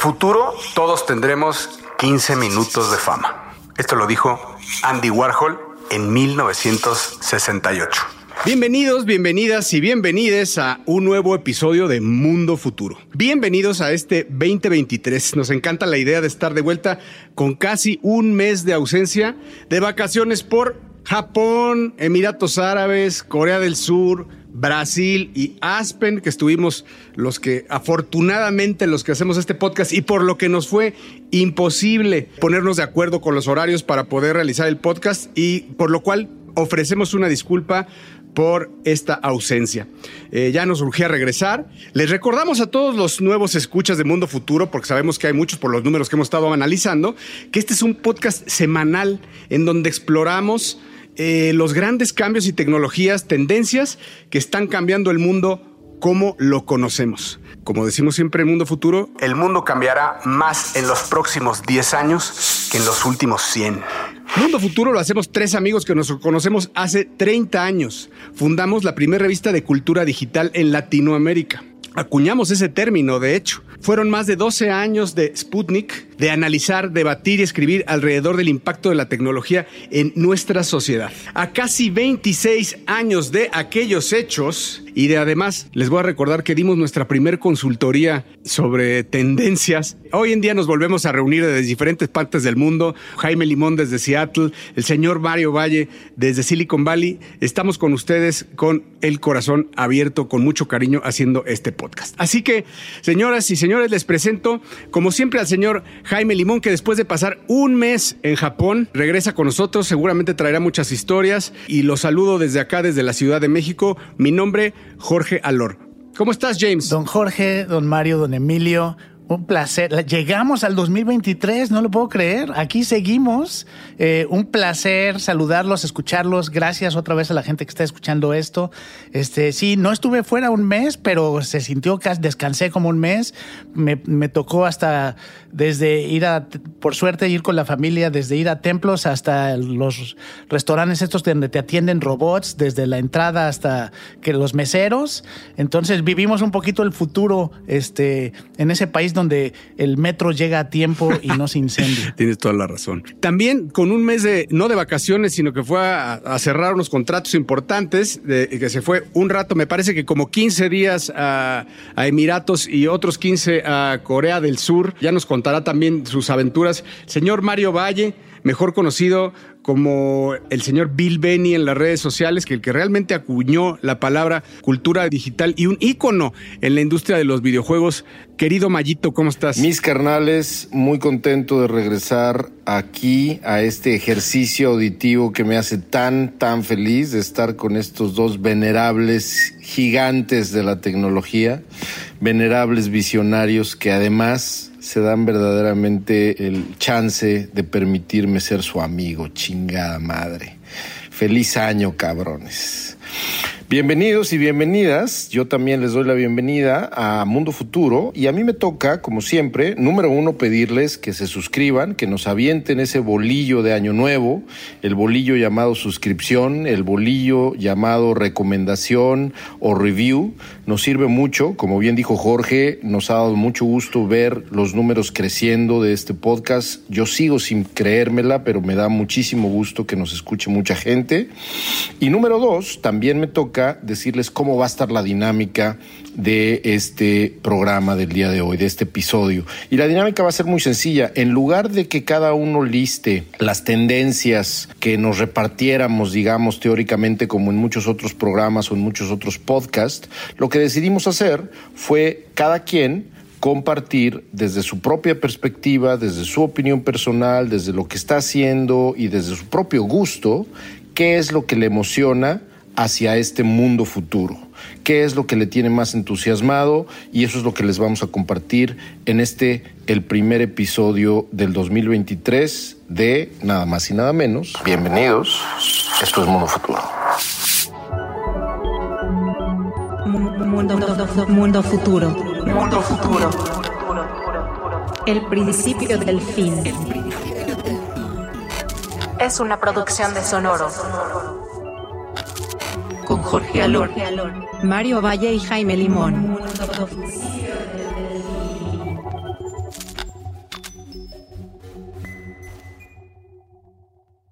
futuro todos tendremos 15 minutos de fama. Esto lo dijo Andy Warhol en 1968. Bienvenidos, bienvenidas y bienvenides a un nuevo episodio de Mundo Futuro. Bienvenidos a este 2023. Nos encanta la idea de estar de vuelta con casi un mes de ausencia de vacaciones por Japón, Emiratos Árabes, Corea del Sur, Brasil y Aspen, que estuvimos los que afortunadamente los que hacemos este podcast y por lo que nos fue imposible ponernos de acuerdo con los horarios para poder realizar el podcast y por lo cual ofrecemos una disculpa por esta ausencia. Eh, ya nos urgía regresar. Les recordamos a todos los nuevos escuchas de Mundo Futuro, porque sabemos que hay muchos por los números que hemos estado analizando, que este es un podcast semanal en donde exploramos eh, los grandes cambios y tecnologías, tendencias que están cambiando el mundo como lo conocemos. Como decimos siempre en Mundo Futuro, el mundo cambiará más en los próximos 10 años que en los últimos 100. Mundo Futuro lo hacemos tres amigos que nos conocemos hace 30 años. Fundamos la primera revista de cultura digital en Latinoamérica. Acuñamos ese término, de hecho. Fueron más de 12 años de Sputnik de analizar, debatir y escribir alrededor del impacto de la tecnología en nuestra sociedad. A casi 26 años de aquellos hechos y de además les voy a recordar que dimos nuestra primer consultoría sobre tendencias. Hoy en día nos volvemos a reunir desde diferentes partes del mundo. Jaime Limón desde Seattle, el señor Mario Valle desde Silicon Valley. Estamos con ustedes con el corazón abierto, con mucho cariño haciendo este podcast. Así que, señoras y señores, les presento como siempre al señor Jaime Limón, que después de pasar un mes en Japón, regresa con nosotros, seguramente traerá muchas historias y los saludo desde acá, desde la Ciudad de México. Mi nombre, Jorge Alor. ¿Cómo estás, James? Don Jorge, don Mario, don Emilio, un placer. Llegamos al 2023, no lo puedo creer. Aquí seguimos. Eh, un placer saludarlos, escucharlos. Gracias otra vez a la gente que está escuchando esto. Este, sí, no estuve fuera un mes, pero se sintió que descansé como un mes. Me, me tocó hasta desde ir a, por suerte, ir con la familia, desde ir a templos hasta los restaurantes estos donde te atienden robots, desde la entrada hasta que los meseros. Entonces vivimos un poquito el futuro este, en ese país donde el metro llega a tiempo y no se incendia. Tienes toda la razón. También con un mes de, no de vacaciones, sino que fue a, cerrar unos contratos importantes, que se fue un rato, me parece que como 15 días a, Emiratos y otros 15 a Corea del Sur. Ya nos contará también sus aventuras. Señor Mario Valle, mejor conocido como el señor Bill Benny en las redes sociales, que el que realmente acuñó la palabra cultura digital y un ícono en la industria de los videojuegos. Querido Mayito, ¿cómo estás? Mis carnales, muy contento de regresar aquí a este ejercicio auditivo que me hace tan, tan feliz de estar con estos dos venerables gigantes de la tecnología, venerables visionarios que además se dan verdaderamente el chance de permitirme ser su amigo, chingada madre. Feliz año, cabrones. Bienvenidos y bienvenidas. Yo también les doy la bienvenida a Mundo Futuro y a mí me toca, como siempre, número uno, pedirles que se suscriban, que nos avienten ese bolillo de Año Nuevo, el bolillo llamado suscripción, el bolillo llamado recomendación o review. Nos sirve mucho, como bien dijo Jorge, nos ha dado mucho gusto ver los números creciendo de este podcast. Yo sigo sin creérmela, pero me da muchísimo gusto que nos escuche mucha gente. Y número dos, también me toca decirles cómo va a estar la dinámica de este programa del día de hoy, de este episodio. Y la dinámica va a ser muy sencilla. En lugar de que cada uno liste las tendencias que nos repartiéramos, digamos, teóricamente como en muchos otros programas o en muchos otros podcasts, lo que decidimos hacer fue cada quien compartir desde su propia perspectiva, desde su opinión personal, desde lo que está haciendo y desde su propio gusto, qué es lo que le emociona hacia este mundo futuro. ¿Qué es lo que le tiene más entusiasmado? Y eso es lo que les vamos a compartir en este, el primer episodio del 2023 de Nada más y nada menos. Bienvenidos. Esto es Mundo Futuro. Mundo, mundo futuro. Mundo futuro. El principio del fin. Es una producción de Sonoro Jorge Alor, Mario Valle y Jaime Limón.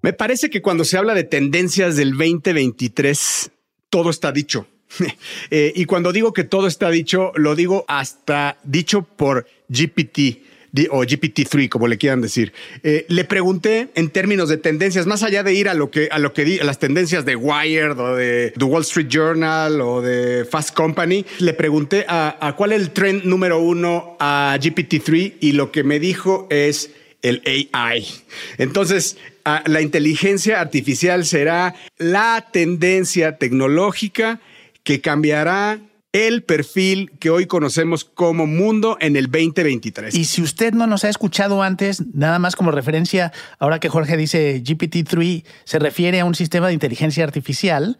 Me parece que cuando se habla de tendencias del 2023, todo está dicho. Eh, y cuando digo que todo está dicho, lo digo hasta dicho por GPT o GPT-3, como le quieran decir. Eh, le pregunté en términos de tendencias, más allá de ir a lo que a lo que di, a las tendencias de Wired o de The Wall Street Journal o de Fast Company, le pregunté a, cuál es el trend número uno a GPT-3 y lo que me dijo es el AI. Entonces, la inteligencia artificial será la tendencia tecnológica que cambiará el perfil que hoy conocemos como mundo en el 2023. Y si usted no nos ha escuchado antes, nada más como referencia, ahora que Jorge dice GPT-3 se refiere a un sistema de inteligencia artificial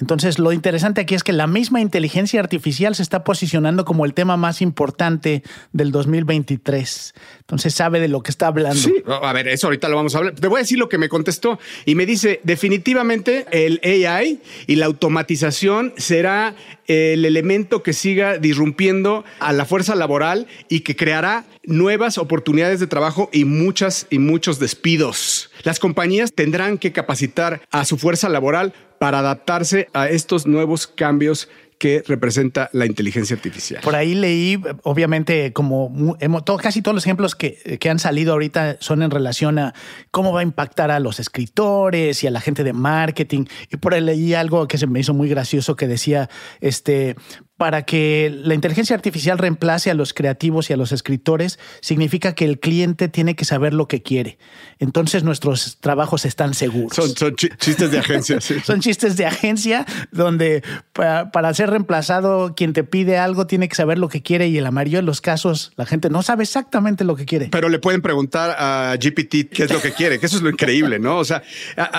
entonces, lo interesante aquí es que la misma inteligencia artificial se está posicionando como el tema más importante del 2023. Entonces, sabe de lo que está hablando. Sí, a ver, eso ahorita lo vamos a hablar. Te voy a decir lo que me contestó y me dice, definitivamente el AI y la automatización será el elemento que siga disrumpiendo a la fuerza laboral y que creará nuevas oportunidades de trabajo y muchas y muchos despidos. Las compañías tendrán que capacitar a su fuerza laboral para adaptarse a estos nuevos cambios que representa la inteligencia artificial. Por ahí leí, obviamente, como casi todos los ejemplos que, que, han salido ahorita son en relación a cómo va a impactar a los escritores y a la gente de marketing. Y por ahí leí algo que se me hizo muy gracioso que decía, este, para que la inteligencia artificial reemplace a los creativos y a los escritores, significa que el cliente tiene que saber lo que quiere. Entonces nuestros trabajos están seguros. Son, chistes de agencia. Sí. son chistes de agencia donde para, ser reemplazado quien te pide algo tiene que saber lo que quiere y en la mayoría de los casos la gente no sabe exactamente lo que quiere. Pero le pueden preguntar a GPT qué es lo que quiere, que eso es lo increíble, ¿no? O sea,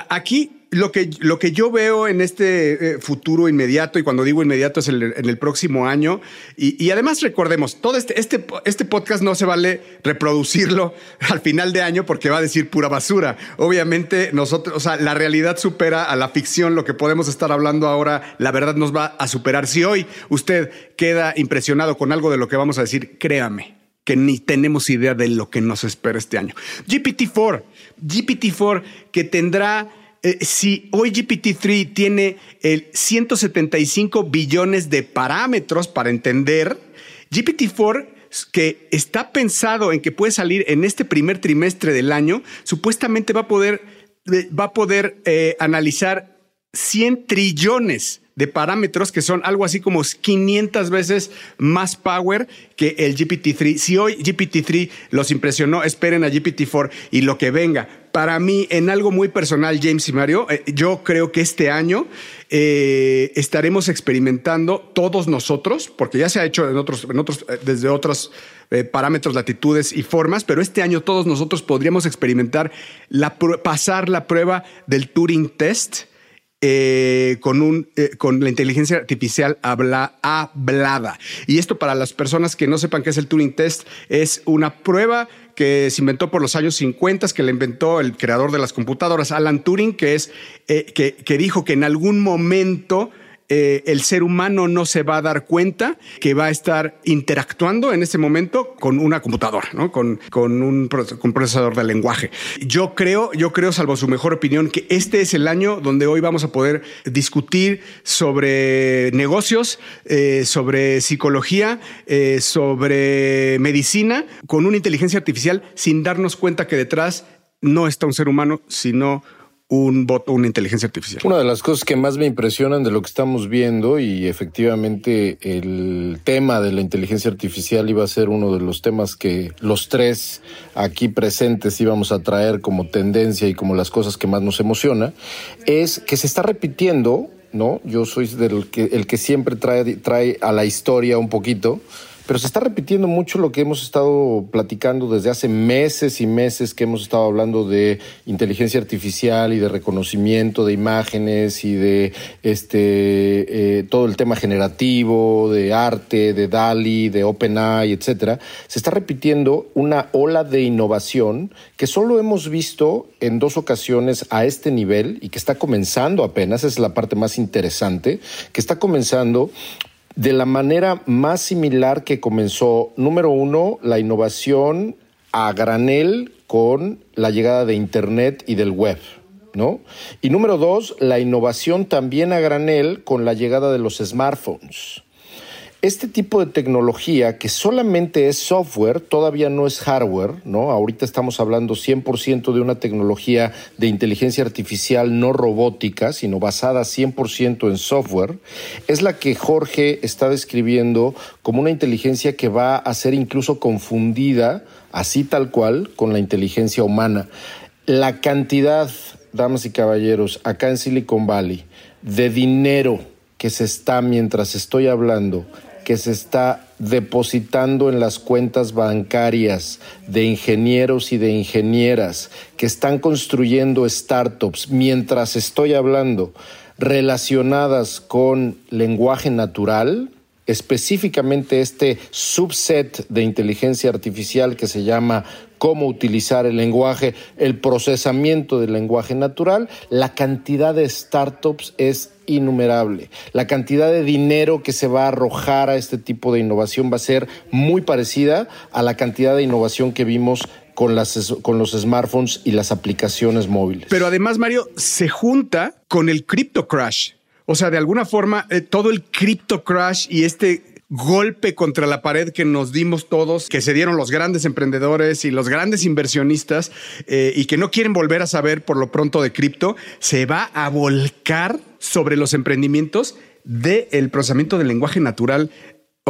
aquí lo que, lo que yo veo en este eh, futuro inmediato, y cuando digo inmediato es en el próximo año, y, además recordemos, todo este, este, este podcast no se vale reproducirlo al final de año porque va a decir pura basura. Obviamente nosotros, o sea, la realidad supera a la ficción, lo que podemos estar hablando ahora, la verdad nos va a superar. Si hoy usted queda impresionado con algo de lo que vamos a decir, créame que ni tenemos idea de lo que nos espera este año. GPT-4, GPT-4 que tendrá eh, si hoy GPT-3 tiene el 175 billones de parámetros para entender, GPT-4 que está pensado en que puede salir en este primer trimestre del año, supuestamente va a poder, eh, va a poder eh, analizar 100 trillones de parámetros que son algo así como 500 veces más power que el GPT-3. Si hoy GPT-3 los impresionó, esperen a GPT-4 y lo que venga. Para mí, en algo muy personal, James y Mario, eh, yo creo que este año eh, estaremos experimentando todos nosotros, porque ya se ha hecho en otros, en otros eh, desde otros parámetros, latitudes y formas, pero este año todos nosotros podríamos experimentar la, pasar la prueba del Turing Test eh, con, un, eh, con la inteligencia artificial habla, hablada. Y esto para las personas que no sepan qué es el Turing Test, es una prueba que se inventó por los años 50, que le inventó el creador de las computadoras, Alan Turing, que, es, eh, que, que dijo que en algún momento eh, el ser humano no se va a dar cuenta que va a estar interactuando en ese momento con una computadora, ¿no? con, un, procesador de lenguaje. Yo creo, yo creo, salvo su mejor opinión, que este es el año donde hoy vamos a poder discutir sobre negocios, eh, sobre psicología, eh, sobre medicina, con una inteligencia artificial sin darnos cuenta que detrás no está un ser humano, sino un bot una inteligencia artificial. Una de las cosas que más me impresionan de lo que estamos viendo y efectivamente el tema de la inteligencia artificial iba a ser uno de los temas que los tres aquí presentes íbamos a traer como tendencia y como las cosas que más nos emociona, es que se está repitiendo, ¿no? Yo soy del que, el que siempre trae, trae a la historia un poquito pero se está repitiendo mucho lo que hemos estado platicando desde hace meses y meses que hemos estado hablando de inteligencia artificial y de reconocimiento de imágenes y de este eh, todo el tema generativo, de arte, de DALI, de OpenAI, etcétera. Se está repitiendo una ola de innovación que solo hemos visto en dos ocasiones a este nivel y que está comenzando apenas, es la parte más interesante, que está comenzando de la manera más similar que comenzó, número uno, la innovación a granel con la llegada de Internet y del web. ¿no? Y número dos, la innovación también a granel con la llegada de los smartphones. Este tipo de tecnología que solamente es software, todavía no es hardware, ¿no? Ahorita estamos hablando 100% de una tecnología de inteligencia artificial no robótica, sino basada 100% en software, es la que Jorge está describiendo como una inteligencia que va a ser incluso confundida, así tal cual, con la inteligencia humana. La cantidad, damas y caballeros, acá en Silicon Valley, de dinero que se está mientras estoy hablando que se está depositando en las cuentas bancarias de ingenieros y de ingenieras que están construyendo startups mientras estoy hablando relacionadas con lenguaje natural, específicamente este subset de inteligencia artificial que se llama cómo utilizar el lenguaje, el procesamiento del lenguaje natural, la cantidad de startups es innumerable. La cantidad de dinero que se va a arrojar a este tipo de innovación va a ser muy parecida a la cantidad de innovación que vimos con, las, con los smartphones y las aplicaciones móviles. Pero además, Mario, se junta con el crypto crash. O sea, de alguna forma, eh, todo el crypto crash y este golpe contra la pared que nos dimos todos, que se dieron los grandes emprendedores y los grandes inversionistas eh, y que no quieren volver a saber por lo pronto de cripto, se va a volcar sobre los emprendimientos del procesamiento del lenguaje natural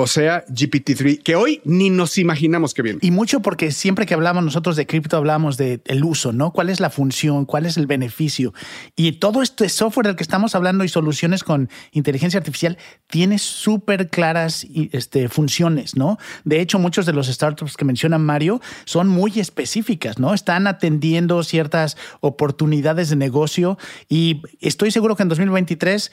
o sea, GPT-3, que hoy ni nos imaginamos que viene. Y mucho porque siempre que hablamos nosotros de cripto hablamos del el uso, ¿no? ¿Cuál es la función? ¿Cuál es el beneficio? Y todo este software del que estamos hablando y soluciones con inteligencia artificial tiene súper claras este, funciones, ¿no? De hecho, muchos de los startups que menciona Mario son muy específicas, ¿no? Están atendiendo ciertas oportunidades de negocio y estoy seguro que en 2023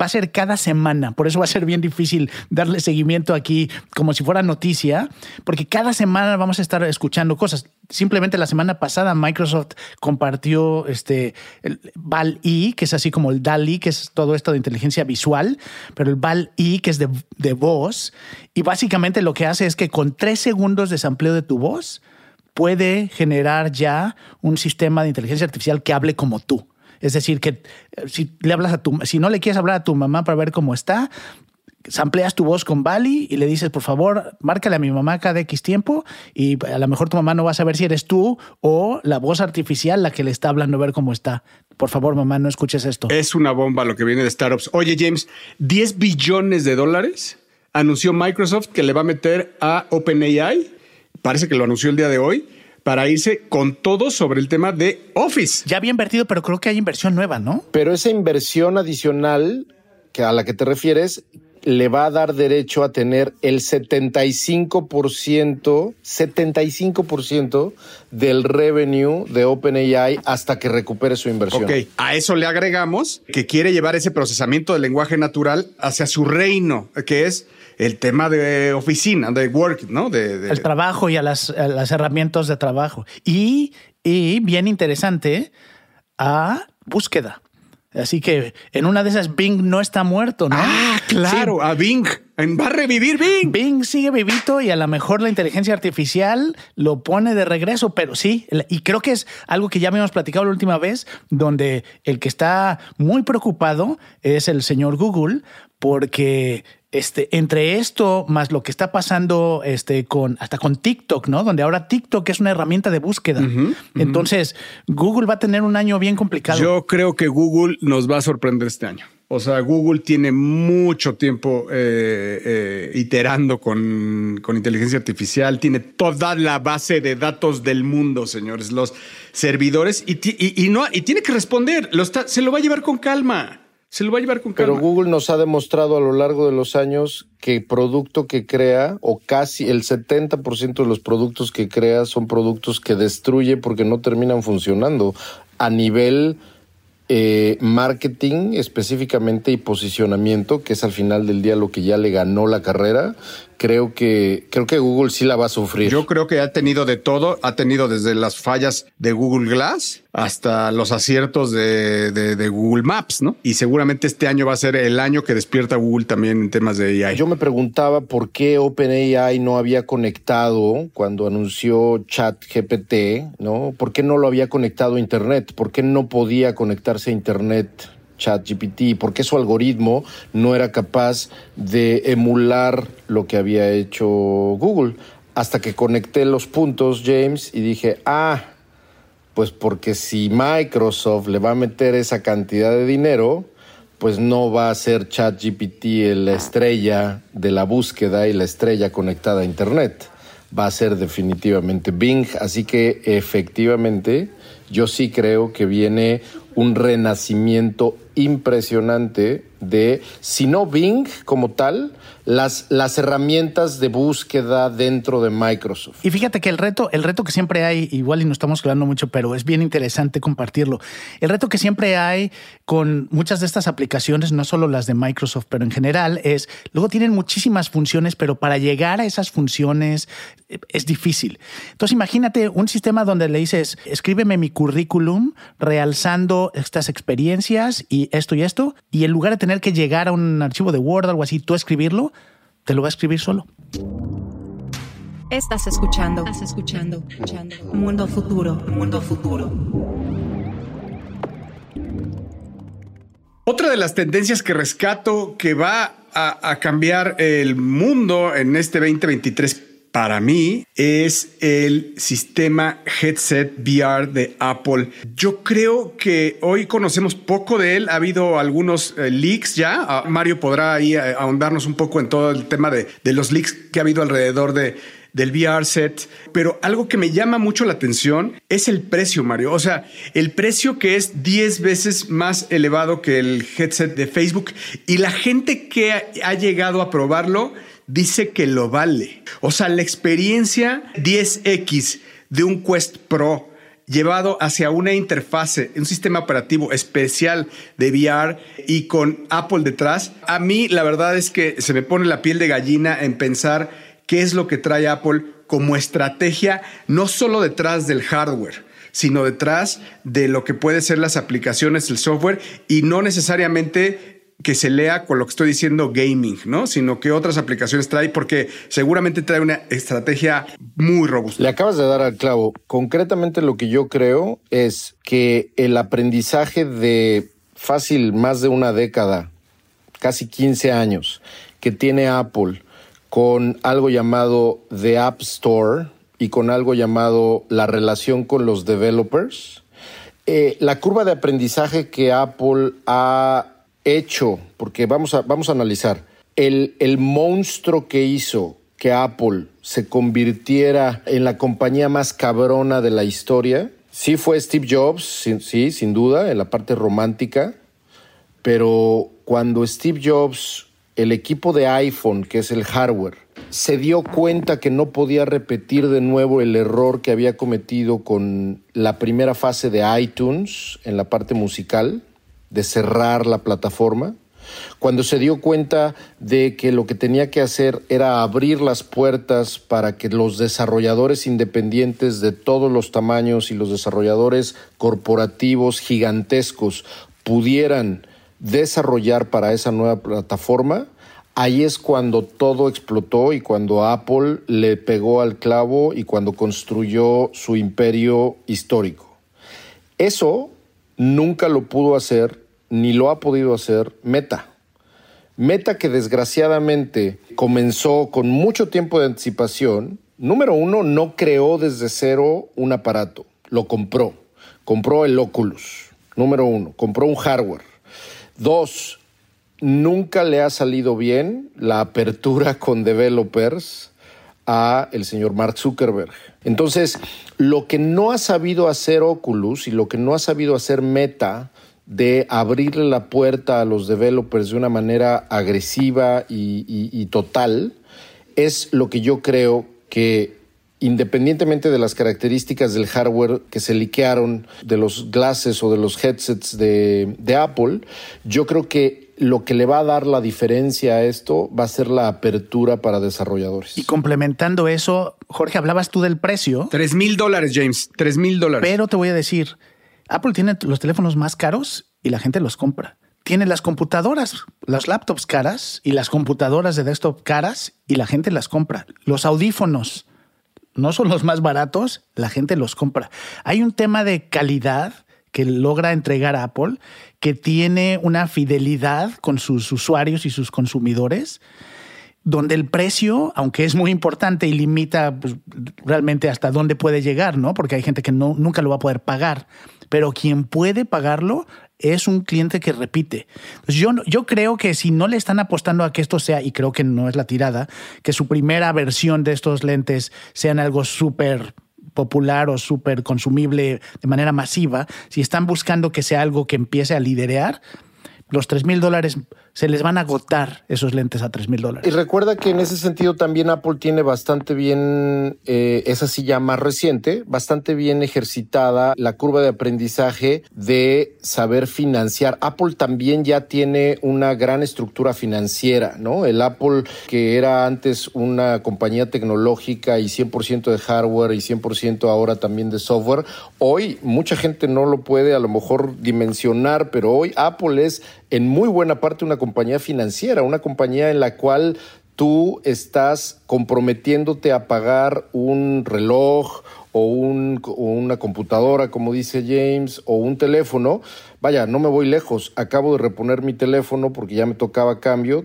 va a ser cada semana, por eso va a ser bien difícil darle seguimiento aquí como si fuera noticia, porque cada semana vamos a estar escuchando cosas. Simplemente la semana pasada Microsoft compartió este el VAL-E, que es así como el DALI, que es todo esto de inteligencia visual, pero el VAL-E, que es de, de voz, y básicamente lo que hace es que con tres segundos de sampleo de tu voz, puede generar ya un sistema de inteligencia artificial que hable como tú. Es decir, que eh, si le hablas a tu, si no le quieres hablar a tu mamá para ver cómo está, sampleas tu voz con Bali y le dices, por favor, márcale a mi mamá cada X tiempo y a lo mejor tu mamá no va a saber si eres tú o la voz artificial la que le está hablando a ver cómo está. Por favor, mamá, no escuches esto. Es una bomba lo que viene de startups. Oye, James, 10 billones de dólares anunció Microsoft que le va a meter a OpenAI. Parece que lo anunció el día de hoy para irse con todo sobre el tema de Office. Ya había invertido, pero creo que hay inversión nueva, ¿no? Pero esa inversión adicional que a la que te refieres le va a dar derecho a tener el 75%, 75% del revenue de OpenAI hasta que recupere su inversión. Ok, a eso le agregamos que quiere llevar ese procesamiento del lenguaje natural hacia su reino, que es el tema de oficina, de work, ¿no? De, El trabajo y a las, las herramientas de trabajo. Y, y bien interesante, a búsqueda. Así que en una de esas Bing no está muerto, ¿no? Ah, claro, a Bing. Va a revivir Bing. Bing sigue vivito y a lo mejor la inteligencia artificial lo pone de regreso, pero sí, y creo que es algo que ya habíamos platicado la última vez, donde el que está muy preocupado es el señor Google, porque este, entre esto más lo que está pasando este, con, hasta con TikTok, ¿no? Donde ahora TikTok es una herramienta de búsqueda. Entonces, Google va a tener un año bien complicado. Yo creo que Google nos va a sorprender este año. O sea, Google tiene mucho tiempo eh, eh, iterando con, inteligencia artificial, tiene toda la base de datos del mundo, señores, los servidores, y, no, y tiene que responder, lo se lo va a llevar con calma se lo va a llevar con calma. Pero Google nos ha demostrado a lo largo de los años que producto que crea, o casi el 70% de los productos que crea son productos que destruye porque no terminan funcionando a nivel eh, marketing específicamente y posicionamiento, que es al final del día lo que ya le ganó la carrera. Creo que, creo que Google sí la va a sufrir. Yo creo que ha tenido de todo, ha tenido desde las fallas de Google Glass hasta los aciertos de, de, Google Maps, ¿no? Y seguramente este año va a ser el año que despierta Google también en temas de AI. Yo me preguntaba por qué OpenAI no había conectado cuando anunció ChatGPT, ¿no? ¿Por qué no lo había conectado a Internet? ¿Por qué no podía conectarse a Internet? ChatGPT, porque su algoritmo no era capaz de emular lo que había hecho Google. Hasta que conecté los puntos, James, y dije, ah, pues porque si Microsoft le va a meter esa cantidad de dinero, pues no va a ser ChatGPT la estrella de la búsqueda y la estrella conectada a Internet. Va a ser definitivamente Bing. Así que efectivamente, yo sí creo que viene un renacimiento impresionante de, si no Bing como tal, las, las herramientas de búsqueda dentro de Microsoft. Y fíjate que el reto, el reto que siempre hay, igual y no estamos hablando mucho, pero es bien interesante compartirlo. El reto que siempre hay con muchas de estas aplicaciones, no solo las de Microsoft, pero en general, es luego tienen muchísimas funciones, pero para llegar a esas funciones es difícil. Entonces imagínate un sistema donde le dices, escríbeme mi currículum realzando estas experiencias y esto y esto, y en lugar de tener que llegar a un archivo de Word o algo así, tú escribirlo, te lo va a escribir solo. Estás escuchando, estás escuchando, escuchando. Mundo futuro, mundo futuro. Otra de las tendencias que rescato que va a, a cambiar el mundo en este 2023 para mí es el sistema headset VR de Apple. Yo creo que hoy conocemos poco de él. Ha habido algunos eh, leaks ya. Ah, Mario podrá ahí eh, ahondarnos un poco en todo el tema de, de los leaks que ha habido alrededor de, del VR set, pero algo que me llama mucho la atención es el precio, Mario. O sea, el precio que es 10 veces más elevado que el headset de Facebook y la gente que ha llegado a probarlo dice que lo vale. O sea, la experiencia 10X de un Quest Pro llevado hacia una interfase, un sistema operativo especial de VR y con Apple detrás, a mí la verdad es que se me pone la piel de gallina en pensar qué es lo que trae Apple como estrategia, no solo detrás del hardware, sino detrás de lo que puede ser las aplicaciones, el software, y no necesariamente que se lea con lo que estoy diciendo gaming, ¿no? Sino que otras aplicaciones trae porque seguramente trae una estrategia muy robusta. Le acabas de dar al clavo. Concretamente lo que yo creo es que el aprendizaje de fácil más de una década, casi 15 años, que tiene Apple con algo llamado The App Store y con algo llamado la relación con los developers, eh, la curva de aprendizaje que Apple ha hecho, porque vamos a, vamos a analizar, el, el monstruo que hizo que Apple se convirtiera en la compañía más cabrona de la historia, sí fue Steve Jobs, sí, sin duda, en la parte romántica, pero cuando Steve Jobs, el equipo de iPhone, que es el hardware, se dio cuenta que no podía repetir de nuevo el error que había cometido con la primera fase de iTunes en la parte musical, de cerrar la plataforma, cuando se dio cuenta de que lo que tenía que hacer era abrir las puertas para que los desarrolladores independientes de todos los tamaños y los desarrolladores corporativos gigantescos pudieran desarrollar para esa nueva plataforma, ahí es cuando todo explotó y cuando Apple le pegó al clavo y cuando construyó su imperio histórico. Eso nunca lo pudo hacer ni lo ha podido hacer Meta. Meta que desgraciadamente comenzó con mucho tiempo de anticipación. Número uno, no creó desde cero un aparato, lo compró. Compró el Oculus. Número uno, compró un hardware. Dos, nunca le ha salido bien la apertura con developers a el señor Mark Zuckerberg. Entonces, lo que no ha sabido hacer Oculus y lo que no ha sabido hacer Meta de abrirle la puerta a los developers de una manera agresiva y, total, es lo que yo creo que independientemente de las características del hardware que se liquearon de los glasses o de los headsets de, de Apple, yo creo que lo que le va a dar la diferencia a esto va a ser la apertura para desarrolladores. Y complementando eso, Jorge, hablabas tú del precio. Tres mil dólares, James. Tres mil dólares. Pero te voy a decir, Apple tiene los teléfonos más caros y la gente los compra. Tiene las computadoras, las laptops caras y las computadoras de desktop caras y la gente las compra. Los audífonos no son los más baratos, la gente los compra. Hay un tema de calidad que logra entregar Apple, que tiene una fidelidad con sus usuarios y sus consumidores, donde el precio, aunque es muy importante y limita pues, realmente hasta dónde puede llegar, ¿no? Porque hay gente que nunca lo va a poder pagar, pero quien puede pagarlo es un cliente que repite. yo, yo creo que si no le están apostando a que esto sea, y creo que no es la tirada, que su primera versión de estos lentes sean algo súper popular o súper consumible de manera masiva, si están buscando que sea algo que empiece a liderear, los 3 mil dólares se les van a agotar esos lentes a 3 mil dólares. Y recuerda que en ese sentido también Apple tiene bastante bien, eh, esa silla más reciente, bastante bien ejercitada la curva de aprendizaje de saber financiar. Apple también ya tiene una gran estructura financiera, ¿no? El Apple que era antes una compañía tecnológica y 100% de hardware y 100% ahora también de software, hoy mucha gente no lo puede a lo mejor dimensionar, pero hoy Apple es en muy buena parte una compañía financiera, una compañía en la cual tú estás comprometiéndote a pagar un reloj o, una computadora, como dice James, o un teléfono. Vaya, no me voy lejos. Acabo de reponer mi teléfono porque ya me tocaba cambio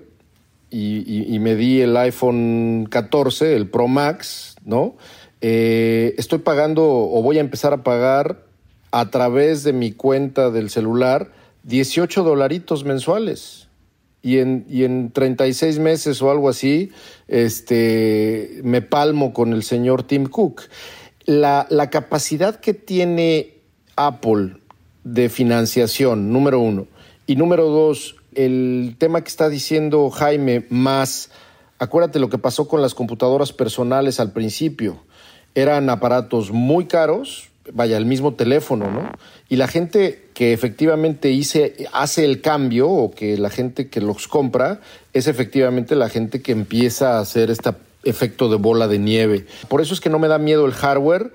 y, me di el iPhone 14, el Pro Max, ¿no? Eh, estoy pagando o voy a empezar a pagar a través de mi cuenta del celular 18 dolaritos mensuales. Y en, y en 36 meses o algo así, este, me palmo con el señor Tim Cook. La, la capacidad que tiene Apple de financiación, número uno. Y número dos, el tema que está diciendo Jaime, más, acuérdate lo que pasó con las computadoras personales al principio. Eran aparatos muy caros, vaya, el mismo teléfono, ¿no? Y la gente que efectivamente hice, hace el cambio o que la gente que los compra es efectivamente la gente que empieza a hacer este efecto de bola de nieve. Por eso es que no me da miedo el hardware.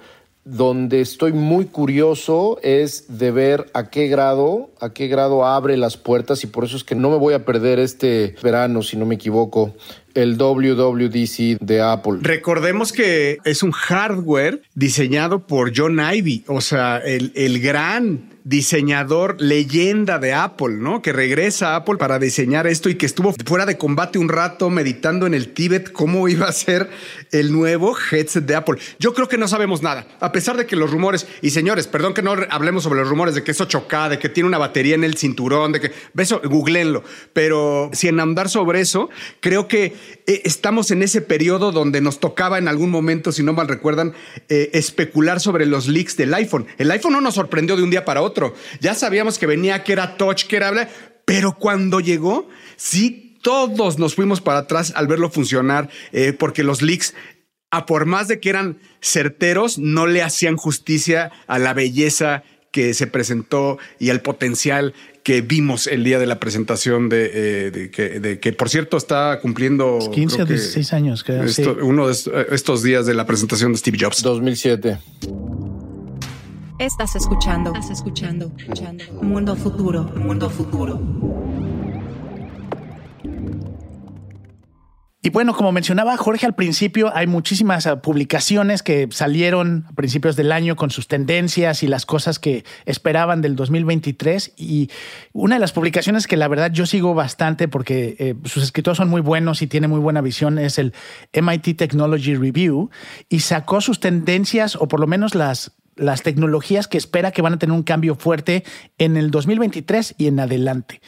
Donde estoy muy curioso es de ver a qué grado, a qué grado abre las puertas y por eso es que no me voy a perder este verano, si no me equivoco, el WWDC de Apple. Recordemos que es un hardware diseñado por John Ivy, o sea, el, el gran diseñador leyenda de Apple, ¿no? Que regresa a Apple para diseñar esto y que estuvo fuera de combate un rato meditando en el Tíbet cómo iba a ser el nuevo headset de Apple. Yo creo que no sabemos nada, a pesar de que los rumores, y señores, perdón que no hablemos sobre los rumores de que eso choca, de que tiene una batería en el cinturón, de que, eso, googleenlo, pero sin andar sobre eso, creo que eh, estamos en ese periodo donde nos tocaba en algún momento, si no mal recuerdan, eh, especular sobre los leaks del iPhone. El iPhone no nos sorprendió de un día para otro ya sabíamos que venía, que era touch, que era pero cuando llegó, sí, todos nos fuimos para atrás al verlo funcionar, eh, porque los leaks a por más de que eran certeros, no le hacían justicia a la belleza que se presentó y al potencial que vimos el día de la presentación de, eh, que, por cierto está cumpliendo 15 o 16 años, creo. Uno de estos días de la presentación de Steve Jobs. 2007. Estás escuchando. Estás escuchando. Mundo futuro. Mundo futuro. Y bueno, como mencionaba Jorge al principio, hay muchísimas ah, publicaciones que salieron a principios del año con sus tendencias y las cosas que esperaban del 2023. Y una de las publicaciones que la verdad yo sigo bastante porque eh, sus escritores son muy buenos y tiene muy buena visión es el MIT Technology Review y sacó sus tendencias o por lo menos las las tecnologías que espera que van a tener un cambio fuerte en el 2023 y en adelante.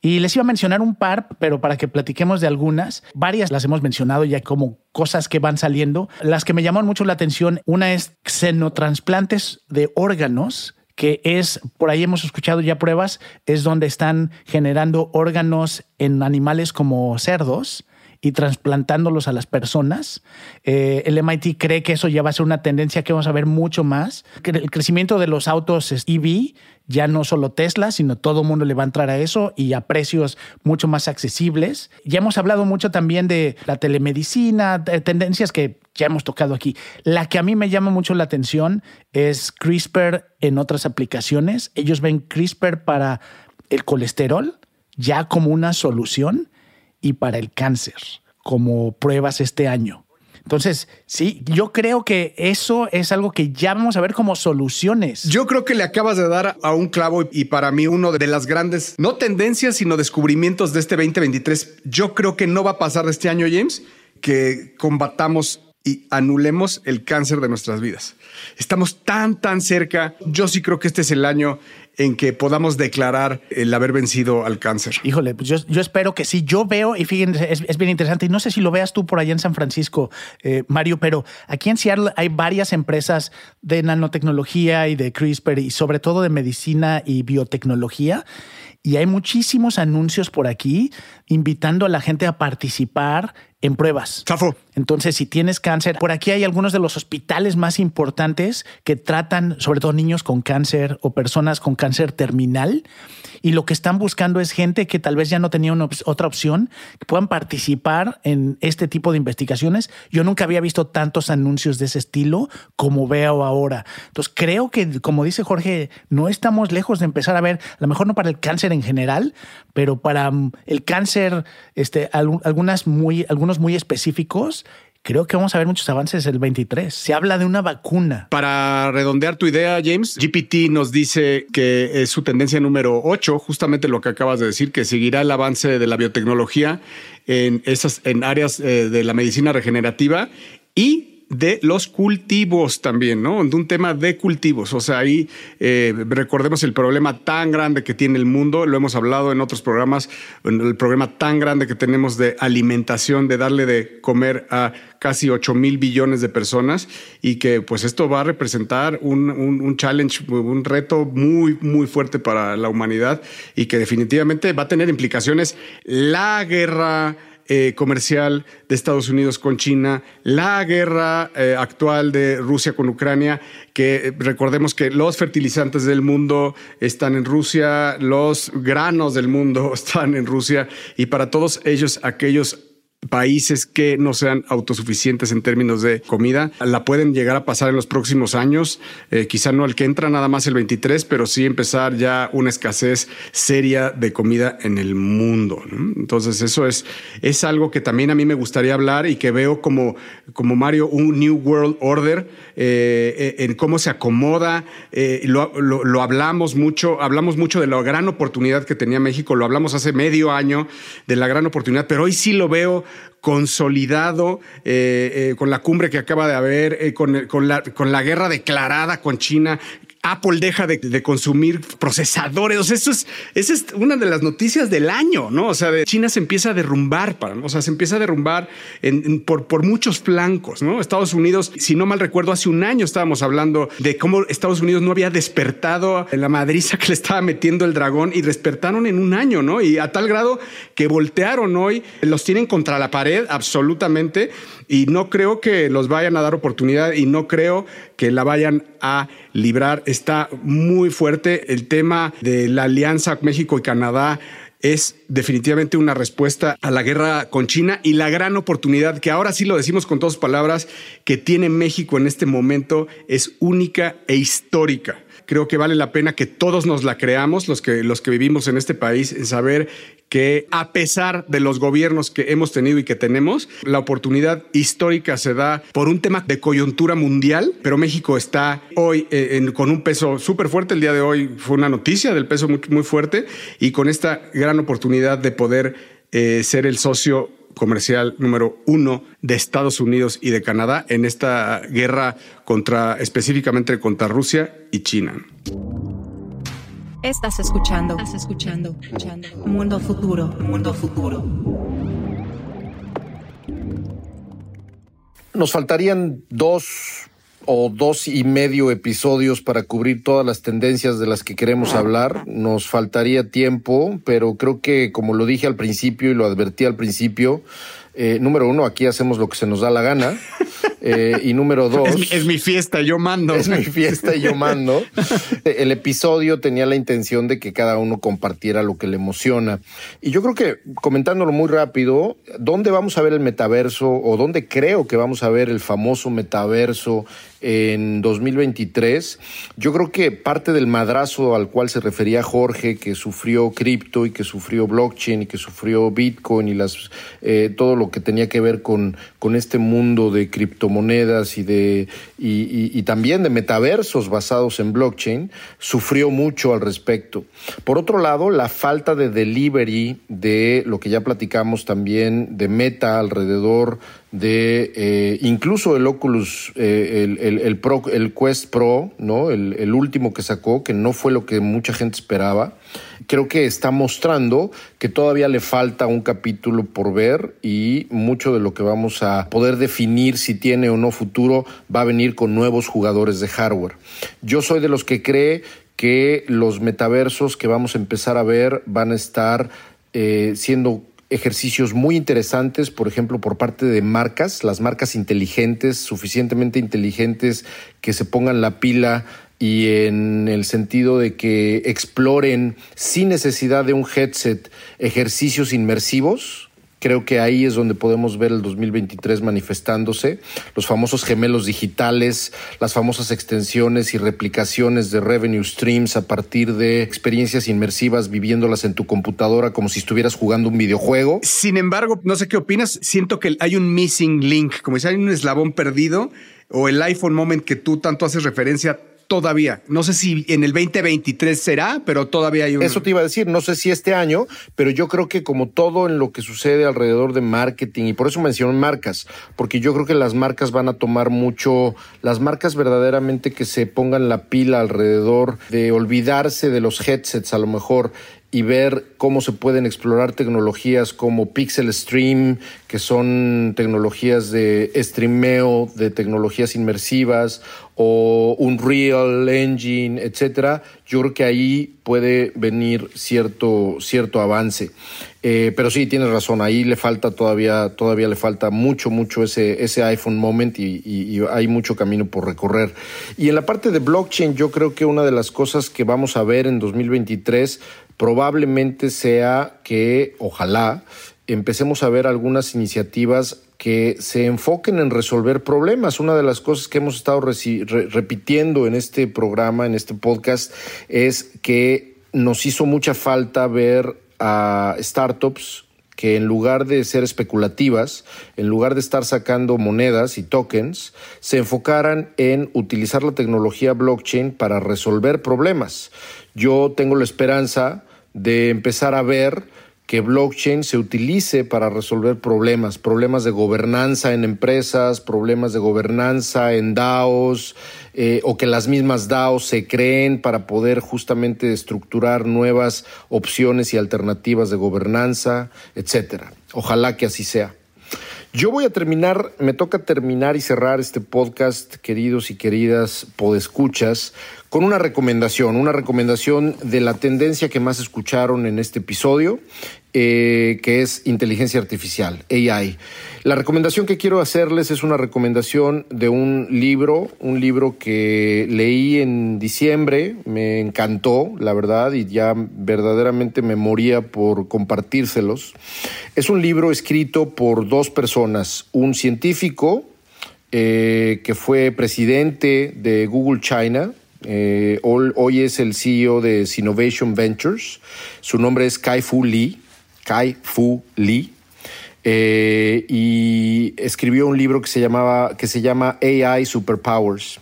Y les iba a mencionar un par, pero para que platiquemos de algunas, varias las hemos mencionado ya como cosas que van saliendo. Las que me llamaron mucho la atención, una es xenotransplantes de órganos que es, por ahí hemos escuchado ya pruebas, es donde están generando órganos en animales como cerdos y trasplantándolos a las personas. Eh, el MIT cree que eso ya va a ser una tendencia que vamos a ver mucho más. El crecimiento de los autos EV, ya no solo Tesla, sino todo el mundo le va a entrar a eso y a precios mucho más accesibles. Ya hemos hablado mucho también de la telemedicina, tendencias que ya hemos tocado aquí. La que a mí me llama mucho la atención es CRISPR en otras aplicaciones. Ellos ven CRISPR para el colesterol ya como una solución y para el cáncer como pruebas este año. Entonces, sí, yo creo que eso es algo que ya vamos a ver como soluciones. Yo creo que le acabas de dar a un clavo y para mí uno de las grandes, no tendencias, sino descubrimientos de este 2023. Yo creo que no va a pasar de este año, James, que combatamos y anulemos el cáncer de nuestras vidas. Estamos tan, tan cerca. Yo sí creo que este es el año en que podamos declarar el haber vencido al cáncer. Híjole, pues yo, espero que sí. Yo veo, y fíjense, es, bien interesante, y no sé si lo veas tú por allá en San Francisco, eh, Mario, pero aquí en Seattle hay varias empresas de nanotecnología y de CRISPR y sobre todo de medicina y biotecnología y hay muchísimos anuncios por aquí invitando a la gente a participar en pruebas. Chafo. Entonces, si tienes cáncer, por aquí hay algunos de los hospitales más importantes que tratan sobre todo niños con cáncer o personas con cáncer terminal. Y lo que están buscando es gente que tal vez ya no tenía otra opción, que puedan participar en este tipo de investigaciones. Yo nunca había visto tantos anuncios de ese estilo como veo ahora. Entonces, creo que, como dice Jorge, no estamos lejos de empezar a ver, a lo mejor no para el cáncer en general, pero para mm, el cáncer, este, algunas muy, muy específicos, creo que vamos a ver muchos avances el 23. Se habla de una vacuna. Para redondear tu idea, James, GPT nos dice que es su tendencia número 8, justamente lo que acabas de decir, que seguirá el avance de la biotecnología en esas en áreas eh, de la medicina regenerativa y de los cultivos también, ¿no? De un tema de cultivos. O sea, ahí eh, recordemos el problema tan grande que tiene el mundo, lo hemos hablado en otros programas, el problema tan grande que tenemos de alimentación, de darle de comer a casi 8 mil billones de personas y que pues esto va a representar un, un challenge, un reto muy, muy fuerte para la humanidad y que definitivamente va a tener implicaciones la guerra eh, comercial de Estados Unidos con China, la guerra eh, actual de Rusia con Ucrania, que eh, recordemos que los fertilizantes del mundo están en Rusia, los granos del mundo están en Rusia y para todos ellos aquellos países que no sean autosuficientes en términos de comida. La pueden llegar a pasar en los próximos años, eh, quizá no el que entra nada más el 23, pero sí empezar ya una escasez seria de comida en el mundo. Entonces eso es, es algo que también a mí me gustaría hablar y que veo como, como Mario un New World Order eh, eh, en cómo se acomoda. lo, lo hablamos mucho, hablamos mucho de la gran oportunidad que tenía México, lo hablamos hace medio año de la gran oportunidad, pero hoy sí lo veo consolidado eh, eh, con la cumbre que acaba de haber, eh, con, la, con la guerra declarada con China, Apple deja de, consumir procesadores. O sea, eso es, esa es una de las noticias del año, ¿no? O sea, China se empieza a derrumbar, para, o sea, se empieza a derrumbar por, por muchos flancos, ¿no? Estados Unidos, si no mal recuerdo, hace un año estábamos hablando de cómo Estados Unidos no había despertado en la madriza que le estaba metiendo el dragón y despertaron en un año, ¿no? Y a tal grado que voltearon hoy, los tienen contra la pared absolutamente y no creo que los vayan a dar oportunidad y no creo que la vayan a librar. Está muy fuerte el tema de la alianza México y Canadá es definitivamente una respuesta a la guerra con China y la gran oportunidad que ahora sí lo decimos con todas palabras que tiene México en este momento es única e histórica. Creo que vale la pena que todos nos la creamos, los que, los que vivimos en este país, en saber que a pesar de los gobiernos que hemos tenido y que tenemos, la oportunidad histórica se da por un tema de coyuntura mundial, pero México está hoy eh, con un peso súper fuerte. El día de hoy fue una noticia del peso muy, muy fuerte y con esta gran oportunidad de poder eh, ser el socio comercial número uno de Estados Unidos y de Canadá en esta guerra contra específicamente contra Rusia y China. Estás escuchando, estás escuchando, escuchando. Mundo futuro, mundo futuro. Nos faltarían dos o dos y medio episodios para cubrir todas las tendencias de las que queremos hablar. Nos faltaría tiempo, pero creo que como lo dije al principio y lo advertí al principio, eh, número uno, aquí hacemos lo que se nos da la gana. Eh, y número dos. Es, mi fiesta, yo mando. Es mi fiesta y yo mando. El episodio tenía la intención de que cada uno compartiera lo que le emociona. Y yo creo que, comentándolo muy rápido, ¿dónde vamos a ver el metaverso o dónde creo que vamos a ver el famoso metaverso en 2023. Yo creo que parte del madrazo al cual se refería Jorge, que sufrió cripto y que sufrió blockchain y que sufrió Bitcoin y las eh, todo lo que tenía que ver con, con este mundo de criptomonedas y de y, y también de metaversos basados en blockchain, sufrió mucho al respecto. Por otro lado, la falta de delivery de lo que ya platicamos también de Meta alrededor de eh, incluso el Oculus, eh, el, el, Pro, el Quest Pro, ¿no? El, el, último que sacó, que no fue lo que mucha gente esperaba, creo que está mostrando que todavía le falta un capítulo por ver y mucho de lo que vamos a poder definir si tiene o no futuro va a venir con nuevos jugadores de hardware. Yo soy de los que cree que los metaversos que vamos a empezar a ver van a estar eh, siendo ejercicios muy interesantes, por ejemplo, por parte de marcas, las marcas inteligentes, suficientemente inteligentes que se pongan la pila y en el sentido de que exploren sin necesidad de un headset ejercicios inmersivos, Creo que ahí es donde podemos ver el 2023 manifestándose, los famosos gemelos digitales, las famosas extensiones y replicaciones de revenue streams a partir de experiencias inmersivas viviéndolas en tu computadora como si estuvieras jugando un videojuego. Sin embargo, no sé qué opinas, siento que hay un missing link, como si hay un eslabón perdido o el iPhone moment que tú tanto haces referencia todavía. No sé si en el 2023 será, pero todavía hay un... Eso te iba a decir, no sé si este año, pero yo creo que como todo en lo que sucede alrededor de marketing, y por eso menciono marcas, porque yo creo que las marcas van a tomar mucho, las marcas verdaderamente que se pongan la pila alrededor de olvidarse de los headsets a lo mejor y ver cómo se pueden explorar tecnologías como Pixel Stream, que son tecnologías de streameo, de tecnologías inmersivas, o un Real Engine, etcétera. Yo creo que ahí puede venir cierto, cierto avance. Eh, pero sí, tienes razón, ahí le falta todavía, todavía le falta mucho, mucho ese, ese iPhone moment y, y hay mucho camino por recorrer. Y en la parte de blockchain, yo creo que una de las cosas que vamos a ver en 2023 probablemente sea que, ojalá, empecemos a ver algunas iniciativas que se enfoquen en resolver problemas. Una de las cosas que hemos estado repitiendo en este programa, en este podcast, es que nos hizo mucha falta ver a startups que en lugar de ser especulativas, en lugar de estar sacando monedas y tokens, se enfocaran en utilizar la tecnología blockchain para resolver problemas. Yo tengo la esperanza de empezar a ver que blockchain se utilice para resolver problemas, problemas de gobernanza en empresas, problemas de gobernanza en DAOs, eh, o que las mismas DAOs se creen para poder justamente estructurar nuevas opciones y alternativas de gobernanza, etcétera. Ojalá que así sea. Yo voy a terminar, me toca terminar y cerrar este podcast, queridos y queridas podescuchas, con una recomendación, una recomendación de la tendencia que más escucharon en este episodio, eh, que es inteligencia artificial, AI. La recomendación que quiero hacerles es una recomendación de un libro, un libro que leí en diciembre, me encantó, la verdad, y ya verdaderamente me moría por compartírselos. Es un libro escrito por dos personas, un científico eh, que fue presidente de Google China, eh, hoy, es el CEO de Sinovation Ventures. Su nombre es Kai Fu Lee. Kai Fu Lee. Eh, y escribió un libro que se, llamaba, que se llama AI Superpowers.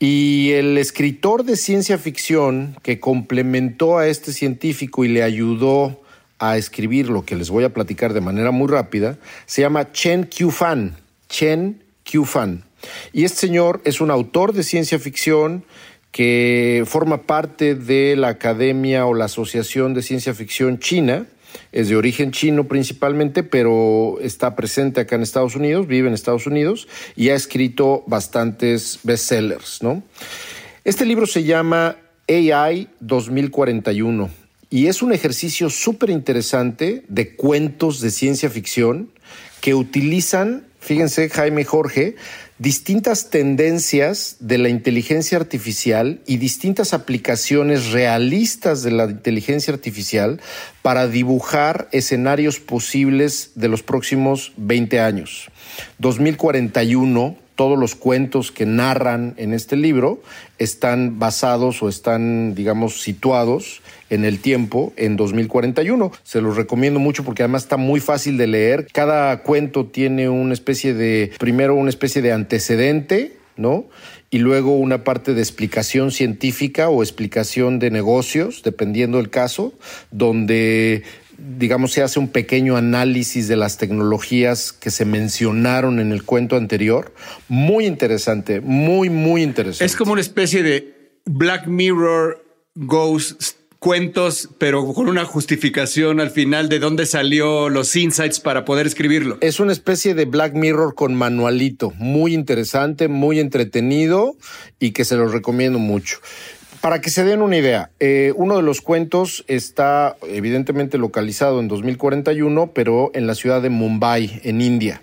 Y el escritor de ciencia ficción que complementó a este científico y le ayudó a escribir lo que les voy a platicar de manera muy rápida, se llama Chen Qiufan. Chen Qiufan. Y este señor es un autor de ciencia ficción que forma parte de la Academia o la Asociación de Ciencia Ficción China. Es de origen chino principalmente, pero está presente acá en Estados Unidos, vive en Estados Unidos y ha escrito bastantes bestsellers. ¿no? Este libro se llama AI 2041 y es un ejercicio súper interesante de cuentos de ciencia ficción que utilizan, fíjense Jaime Jorge, distintas tendencias de la inteligencia artificial y distintas aplicaciones realistas de la inteligencia artificial para dibujar escenarios posibles de los próximos 20 años. 2041 todos los cuentos que narran en este libro están basados o están, digamos, situados en el tiempo en 2041. Se los recomiendo mucho porque además está muy fácil de leer. Cada cuento tiene una especie de, primero una especie de antecedente, ¿no? y luego una parte de explicación científica o explicación de negocios, dependiendo del caso, donde digamos, se hace un pequeño análisis de las tecnologías que se mencionaron en el cuento anterior. Muy interesante, muy, muy interesante. Es como una especie de Black Mirror Ghost cuentos, pero con una justificación al final de dónde salió los insights para poder escribirlo. Es una especie de Black Mirror con manualito, muy interesante, muy entretenido y que se los recomiendo mucho. Para que se den una idea, eh, uno de los cuentos está evidentemente localizado en 2041, pero en la ciudad de Mumbai, en India.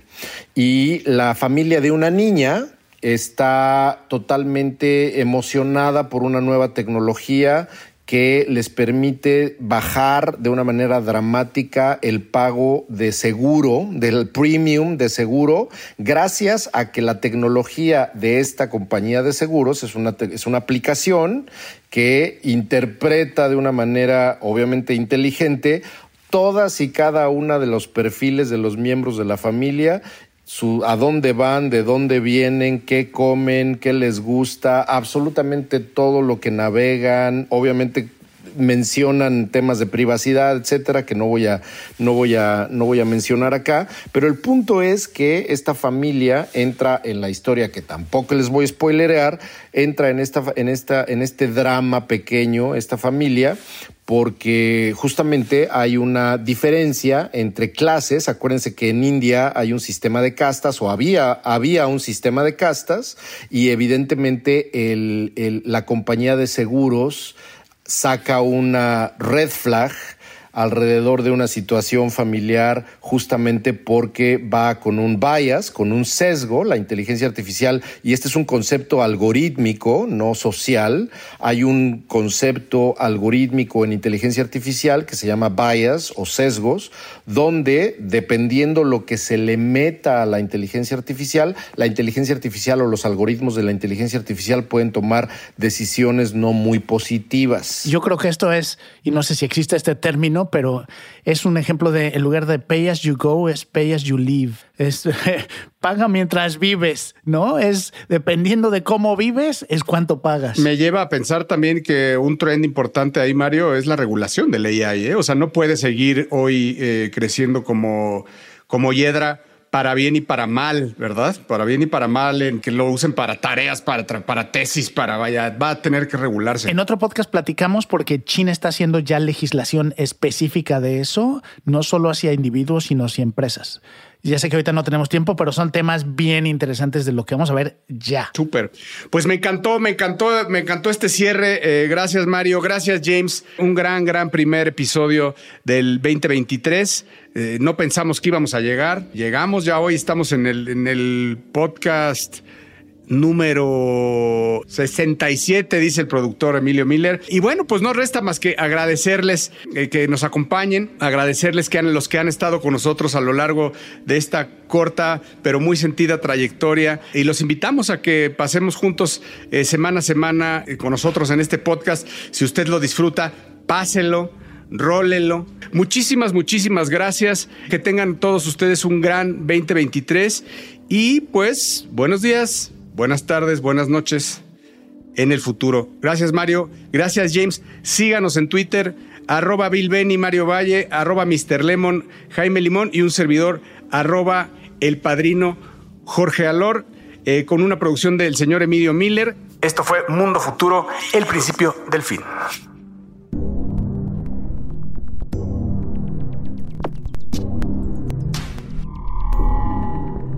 Y la familia de una niña está totalmente emocionada por una nueva tecnología que les permite bajar de una manera dramática el pago de seguro, del premium de seguro, gracias a que la tecnología de esta compañía de seguros es una, es una aplicación que interpreta de una manera obviamente inteligente todas y cada una de los perfiles de los miembros de la familia su, a dónde van, de dónde vienen, qué comen, qué les gusta, absolutamente todo lo que navegan, obviamente mencionan temas de privacidad, etcétera, que no voy a, no voy a, no voy a mencionar acá. Pero el punto es que esta familia entra en la historia que tampoco les voy a spoilerear, entra en esta, en esta, en este drama pequeño, esta familia, porque justamente hay una diferencia entre clases. Acuérdense que en India hay un sistema de castas o había, había un sistema de castas y evidentemente el, la compañía de seguros saca una red flag alrededor de una situación familiar justamente porque va con un bias, con un sesgo, la inteligencia artificial, y este es un concepto algorítmico, no social. Hay un concepto algorítmico en inteligencia artificial que se llama bias o sesgos, donde dependiendo lo que se le meta a la inteligencia artificial, la inteligencia artificial o los algoritmos de la inteligencia artificial pueden tomar decisiones no muy positivas. Yo creo que esto es, y no sé si existe este término, pero es un ejemplo de, en lugar de pay as you go, es pay as you live. Es paga mientras vives, ¿no? Es dependiendo de cómo vives, es cuánto pagas. Me lleva a pensar también que un trend importante ahí, Mario, es la regulación de la AI. ¿eh? O sea, no puede seguir hoy eh, creciendo como, como hiedra para bien y para mal, ¿verdad? Para bien y para mal, en que lo usen para tareas, para, para tesis, para vaya, va a tener que regularse. En otro podcast platicamos porque China está haciendo ya legislación específica de eso, no solo hacia individuos, sino hacia empresas. Ya sé que ahorita no tenemos tiempo, pero son temas bien interesantes de lo que vamos a ver ya. Súper. Pues me encantó, me encantó, me encantó este cierre. Eh, gracias, Mario. Gracias, James. Un gran, gran primer episodio del 2023. Eh, no pensamos que íbamos a llegar. Llegamos ya hoy, estamos en el, en el podcast número 67, dice el productor Emilio Miller. Y bueno, pues no resta más que agradecerles eh, que nos acompañen, agradecerles que han, los que han estado con nosotros a lo largo de esta corta pero muy sentida trayectoria y los invitamos a que pasemos juntos eh, semana a semana eh, con nosotros en este podcast. Si usted lo disfruta, pásenlo rólelo. Muchísimas, muchísimas gracias. Que tengan todos ustedes un gran 2023 y pues buenos días, buenas tardes, buenas noches en el futuro. Gracias Mario, gracias James. Síganos en Twitter, arroba Bill Benny, Mario Valle, arroba Mr. Lemon, Jaime Limón y un servidor, arroba El Padrino Jorge Alor, eh, con una producción del señor Emilio Miller. Esto fue Mundo Futuro, el principio del fin.